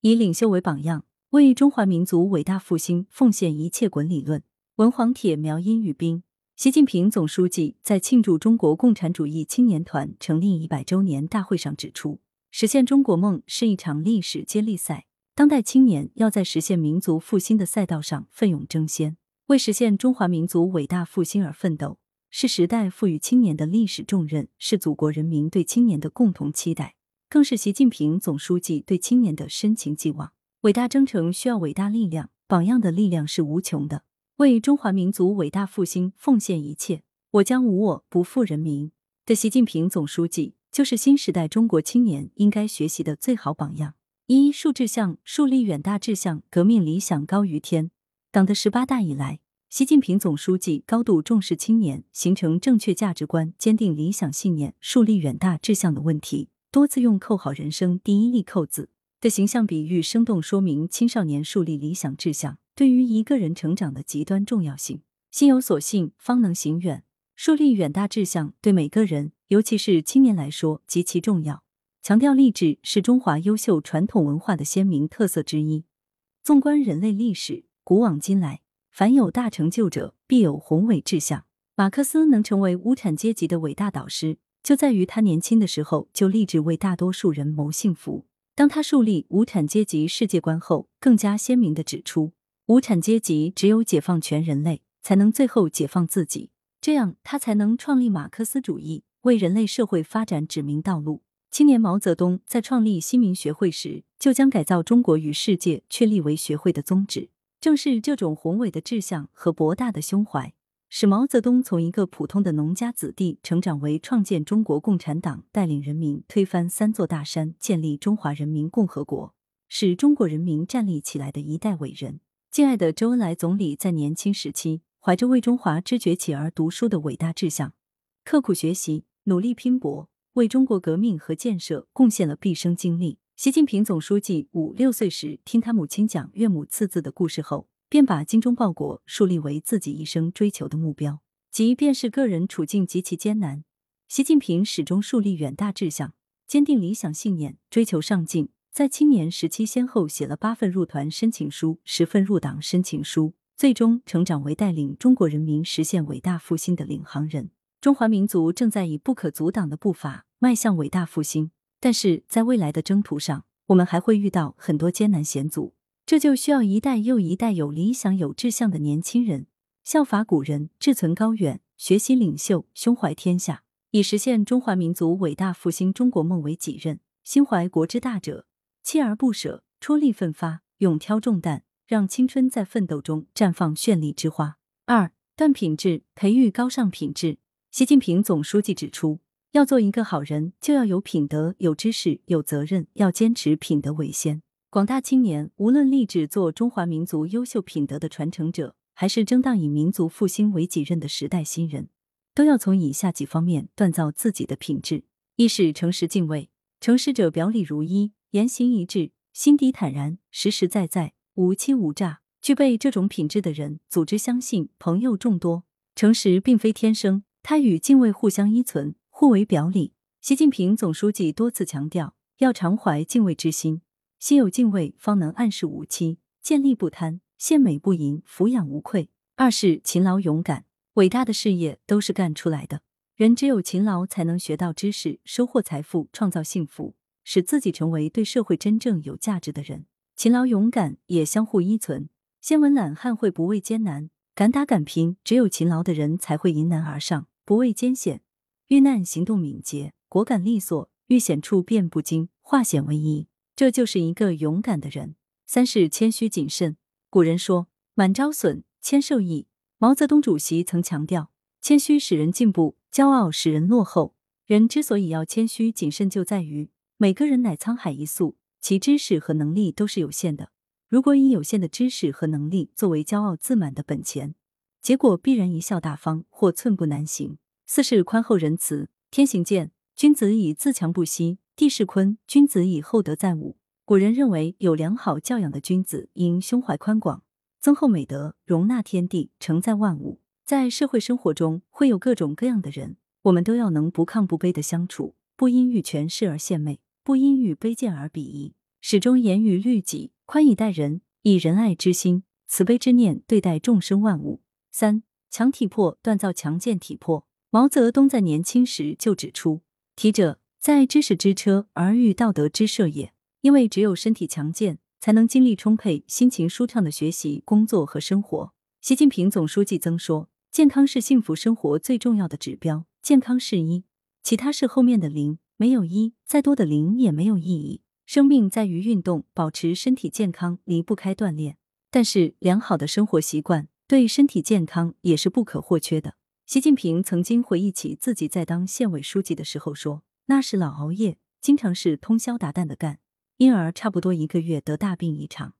以领袖为榜样，为中华民族伟大复兴奉献一切。滚理论。文黄铁苗阴与冰。习近平总书记在庆祝中国共产主义青年团成立一百周年大会上指出，实现中国梦是一场历史接力赛，当代青年要在实现民族复兴的赛道上奋勇争先，为实现中华民族伟大复兴而奋斗，是时代赋予青年的历史重任，是祖国人民对青年的共同期待，更是习近平总书记对青年的深情寄望。伟大征程需要伟大力量，榜样的力量是无穷的。为中华民族伟大复兴奉献一切，我将无我，不负人民。的习近平总书记就是新时代中国青年应该学习的最好榜样。一树志向，树立远大志向，革命理想高于天。党的十八大以来，习近平总书记高度重视青年形成正确价值观、坚定理想信念、树立远大志向的问题，多次用“扣好人生第一粒扣子”的形象比喻，生动说明青少年树立理想志向。对于一个人成长的极端重要性，心有所信方能行远。树立远大志向对每个人，尤其是青年来说极其重要。强调励志是中华优秀传统文化的鲜明特色之一。纵观人类历史，古往今来，凡有大成就者，必有宏伟志向。马克思能成为无产阶级的伟大导师，就在于他年轻的时候就立志为大多数人谋幸福。当他树立无产阶级世界观后，更加鲜明的指出。无产阶级只有解放全人类，才能最后解放自己，这样他才能创立马克思主义，为人类社会发展指明道路。青年毛泽东在创立新民学会时，就将改造中国与世界确立为学会的宗旨。正是这种宏伟的志向和博大的胸怀，使毛泽东从一个普通的农家子弟成长为创建中国共产党、带领人民推翻三座大山、建立中华人民共和国、使中国人民站立起来的一代伟人。敬爱的周恩来总理在年轻时期，怀着为中华之崛起而读书的伟大志向，刻苦学习，努力拼搏，为中国革命和建设贡献了毕生精力。习近平总书记五六岁时听他母亲讲岳母刺字的故事后，便把精忠报国树立为自己一生追求的目标。即便是个人处境极其艰难，习近平始终树立远大志向，坚定理想信念，追求上进。在青年时期，先后写了八份入团申请书、十份入党申请书，最终成长为带领中国人民实现伟大复兴的领航人。中华民族正在以不可阻挡的步伐迈向伟大复兴，但是在未来的征途上，我们还会遇到很多艰难险阻，这就需要一代又一代有理想、有志向的年轻人效法古人，志存高远，学习领袖，胸怀天下，以实现中华民族伟大复兴中国梦为己任。心怀国之大者。锲而不舍，出力奋发，勇挑重担，让青春在奋斗中绽放绚丽之花。二、断品质，培育高尚品质。习近平总书记指出，要做一个好人，就要有品德、有知识、有责任，要坚持品德为先。广大青年，无论立志做中华民族优秀品德的传承者，还是争当以民族复兴为己任的时代新人，都要从以下几方面锻造自己的品质：一是诚实敬畏，诚实者表里如一。言行一致，心底坦然，实实在在，无欺无诈。具备这种品质的人，组织相信，朋友众多。诚实并非天生，它与敬畏互相依存，互为表里。习近平总书记多次强调，要常怀敬畏之心，心有敬畏，方能暗示无欺，见利不贪，献美不淫，俯仰无愧。二是勤劳勇敢，伟大的事业都是干出来的。人只有勤劳，才能学到知识，收获财富，创造幸福。使自己成为对社会真正有价值的人，勤劳勇敢也相互依存。先文懒汉会不畏艰难，敢打敢拼，只有勤劳的人才会迎难而上，不畏艰险，遇难行动敏捷，果敢利索，遇险处变不惊，化险为夷，这就是一个勇敢的人。三是谦虚谨慎。古人说：“满招损，谦受益。”毛泽东主席曾强调：“谦虚使人进步，骄傲使人落后。”人之所以要谦虚谨慎，就在于。每个人乃沧海一粟，其知识和能力都是有限的。如果以有限的知识和能力作为骄傲自满的本钱，结果必然贻笑大方或寸步难行。四是宽厚仁慈。天行健，君子以自强不息；地势坤，君子以厚德载物。古人认为，有良好教养的君子应胸怀宽广，增厚美德，容纳天地，承载万物。在社会生活中，会有各种各样的人，我们都要能不亢不卑的相处，不因欲权势而献媚。不因与卑贱而鄙夷，始终严于律己，宽以待人，以仁爱之心、慈悲之念对待众生万物。三强体魄锻造强健体魄。毛泽东在年轻时就指出：“体者，在知识之车而欲道德之设也。”因为只有身体强健，才能精力充沛、心情舒畅的学习、工作和生活。习近平总书记曾说：“健康是幸福生活最重要的指标，健康是一，其他是后面的零。没有一，再多的零也没有意义。生命在于运动，保持身体健康离不开锻炼。但是，良好的生活习惯对身体健康也是不可或缺的。”习近平曾经回忆起自己在当县委书记的时候说：“那时老熬夜，经常是通宵达旦的干。”因而差不多一个月得大病一场。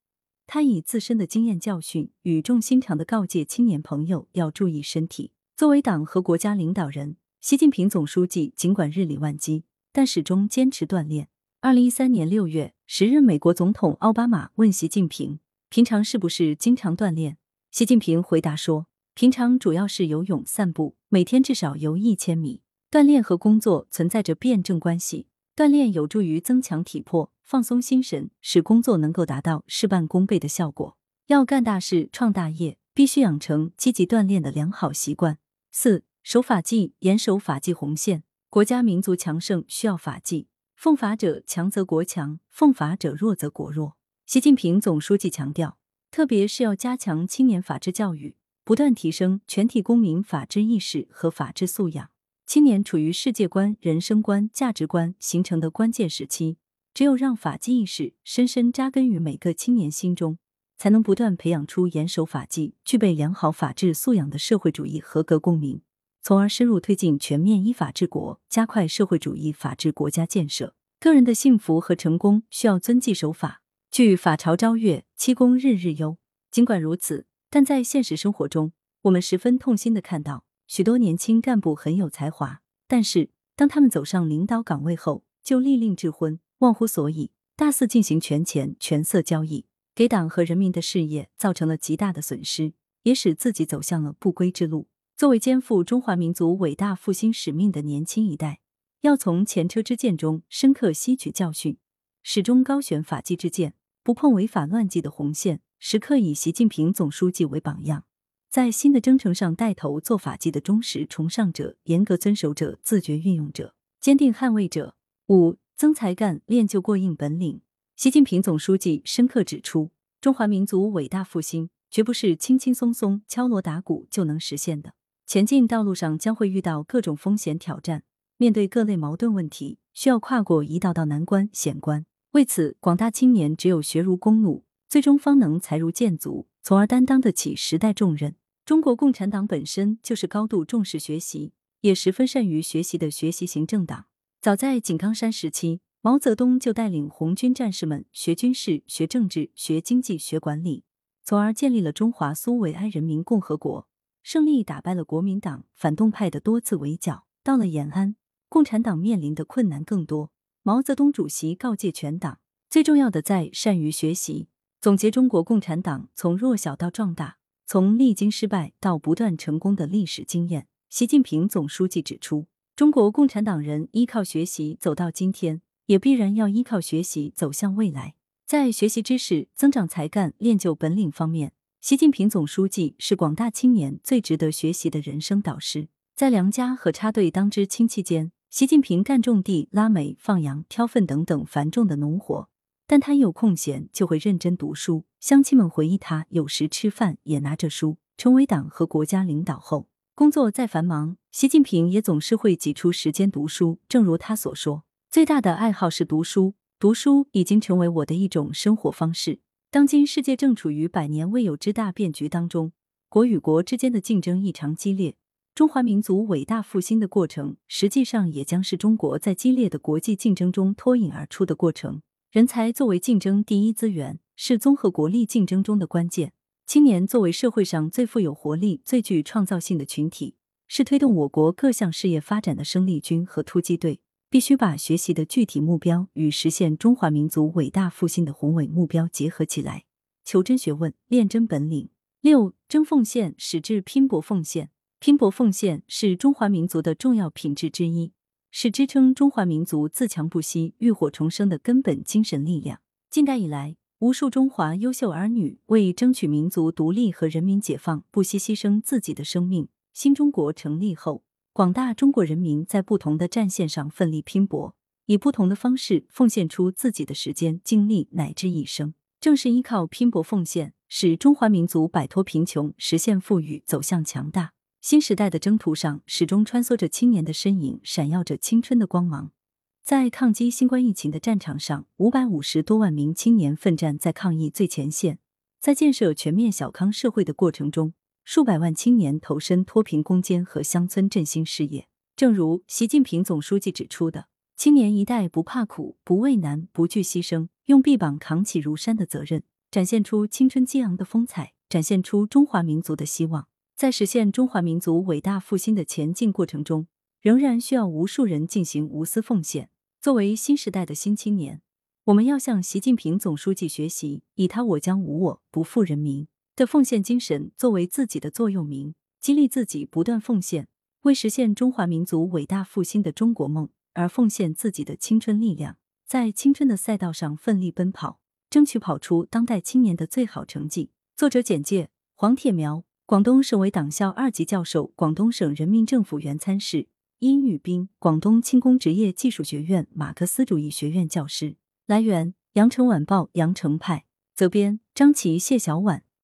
他以自身的经验教训，语重心长的告诫青年朋友要注意身体。作为党和国家领导人，习近平总书记尽管日理万机，但始终坚持锻炼。二零一三年六月，时任美国总统奥巴马问习近平：“平常是不是经常锻炼？”习近平回答说：“平常主要是游泳、散步，每天至少游一千米。锻炼和工作存在着辩证关系，锻炼有助于增强体魄。”放松心神，使工作能够达到事半功倍的效果。要干大事、创大业，必须养成积极锻炼的良好习惯。四、守法纪，严守法纪红线。国家民族强盛需要法纪，奉法者强则国强，奉法者弱则国弱。习近平总书记强调，特别是要加强青年法治教育，不断提升全体公民法治意识和法治素养。青年处于世界观、人生观、价值观形成的关键时期。只有让法纪意识深深扎根于每个青年心中，才能不断培养出严守法纪、具备良好法治素养的社会主义合格公民，从而深入推进全面依法治国，加快社会主义法治国家建设。个人的幸福和成功需要遵纪守法。据“法朝朝月，七公日日忧”。尽管如此，但在现实生活中，我们十分痛心的看到，许多年轻干部很有才华，但是当他们走上领导岗位后，就利令智昏。忘乎所以，大肆进行权钱权色交易，给党和人民的事业造成了极大的损失，也使自己走向了不归之路。作为肩负中华民族伟大复兴使命的年轻一代，要从前车之鉴中深刻吸取教训，始终高悬法纪之剑，不碰违法乱纪的红线，时刻以习近平总书记为榜样，在新的征程上带头做法纪的忠实崇尚者、严格遵守者、自觉运用者、坚定捍卫者。五。增才干，练就过硬本领。习近平总书记深刻指出，中华民族伟大复兴绝不是轻轻松松敲锣打鼓就能实现的，前进道路上将会遇到各种风险挑战，面对各类矛盾问题，需要跨过一道道难关险关。为此，广大青年只有学如弓弩，最终方能才如箭足，从而担当得起时代重任。中国共产党本身就是高度重视学习，也十分善于学习的学习型政党。早在井冈山时期，毛泽东就带领红军战士们学军事、学政治、学经济、学管理，从而建立了中华苏维埃人民共和国，胜利打败了国民党反动派的多次围剿。到了延安，共产党面临的困难更多。毛泽东主席告诫全党，最重要的在善于学习。总结中国共产党从弱小到壮大，从历经失败到不断成功的历史经验，习近平总书记指出。中国共产党人依靠学习走到今天，也必然要依靠学习走向未来。在学习知识、增长才干、练就本领方面，习近平总书记是广大青年最值得学习的人生导师。在梁家和插队当知青期间，习近平干种地、拉煤、放羊、挑粪等等繁重的农活，但他有空闲就会认真读书。乡亲们回忆他有时吃饭也拿着书。成为党和国家领导后。工作再繁忙，习近平也总是会挤出时间读书。正如他所说，最大的爱好是读书，读书已经成为我的一种生活方式。当今世界正处于百年未有之大变局当中，国与国之间的竞争异常激烈，中华民族伟大复兴的过程，实际上也将是中国在激烈的国际竞争中脱颖而出的过程。人才作为竞争第一资源，是综合国力竞争中的关键。青年作为社会上最富有活力、最具创造性的群体，是推动我国各项事业发展的生力军和突击队。必须把学习的具体目标与实现中华民族伟大复兴的宏伟目标结合起来，求真学问，练真本领。六，真奉献，矢志拼搏奉献。拼搏奉献是中华民族的重要品质之一，是支撑中华民族自强不息、浴火重生的根本精神力量。近代以来，无数中华优秀儿女为争取民族独立和人民解放，不惜牺牲自己的生命。新中国成立后，广大中国人民在不同的战线上奋力拼搏，以不同的方式奉献出自己的时间、精力乃至一生。正是依靠拼搏奉献，使中华民族摆脱贫穷、实现富裕、走向强大。新时代的征途上，始终穿梭着青年的身影，闪耀着青春的光芒。在抗击新冠疫情的战场上，五百五十多万名青年奋战在抗疫最前线；在建设全面小康社会的过程中，数百万青年投身脱贫攻坚和乡村振兴事业。正如习近平总书记指出的：“青年一代不怕苦、不畏难、不惧牺牲，用臂膀扛起如山的责任，展现出青春激昂的风采，展现出中华民族的希望。”在实现中华民族伟大复兴的前进过程中，仍然需要无数人进行无私奉献。作为新时代的新青年，我们要向习近平总书记学习，以他“我将无我，不负人民”的奉献精神作为自己的座右铭，激励自己不断奉献，为实现中华民族伟大复兴的中国梦而奉献自己的青春力量，在青春的赛道上奋力奔跑，争取跑出当代青年的最好成绩。作者简介：黄铁苗，广东省委党校二级教授，广东省人民政府原参事。殷玉斌，广东轻工职业技术学院马克思主义学院教师。来源：羊城晚报羊城派，责编：张琪、谢小婉。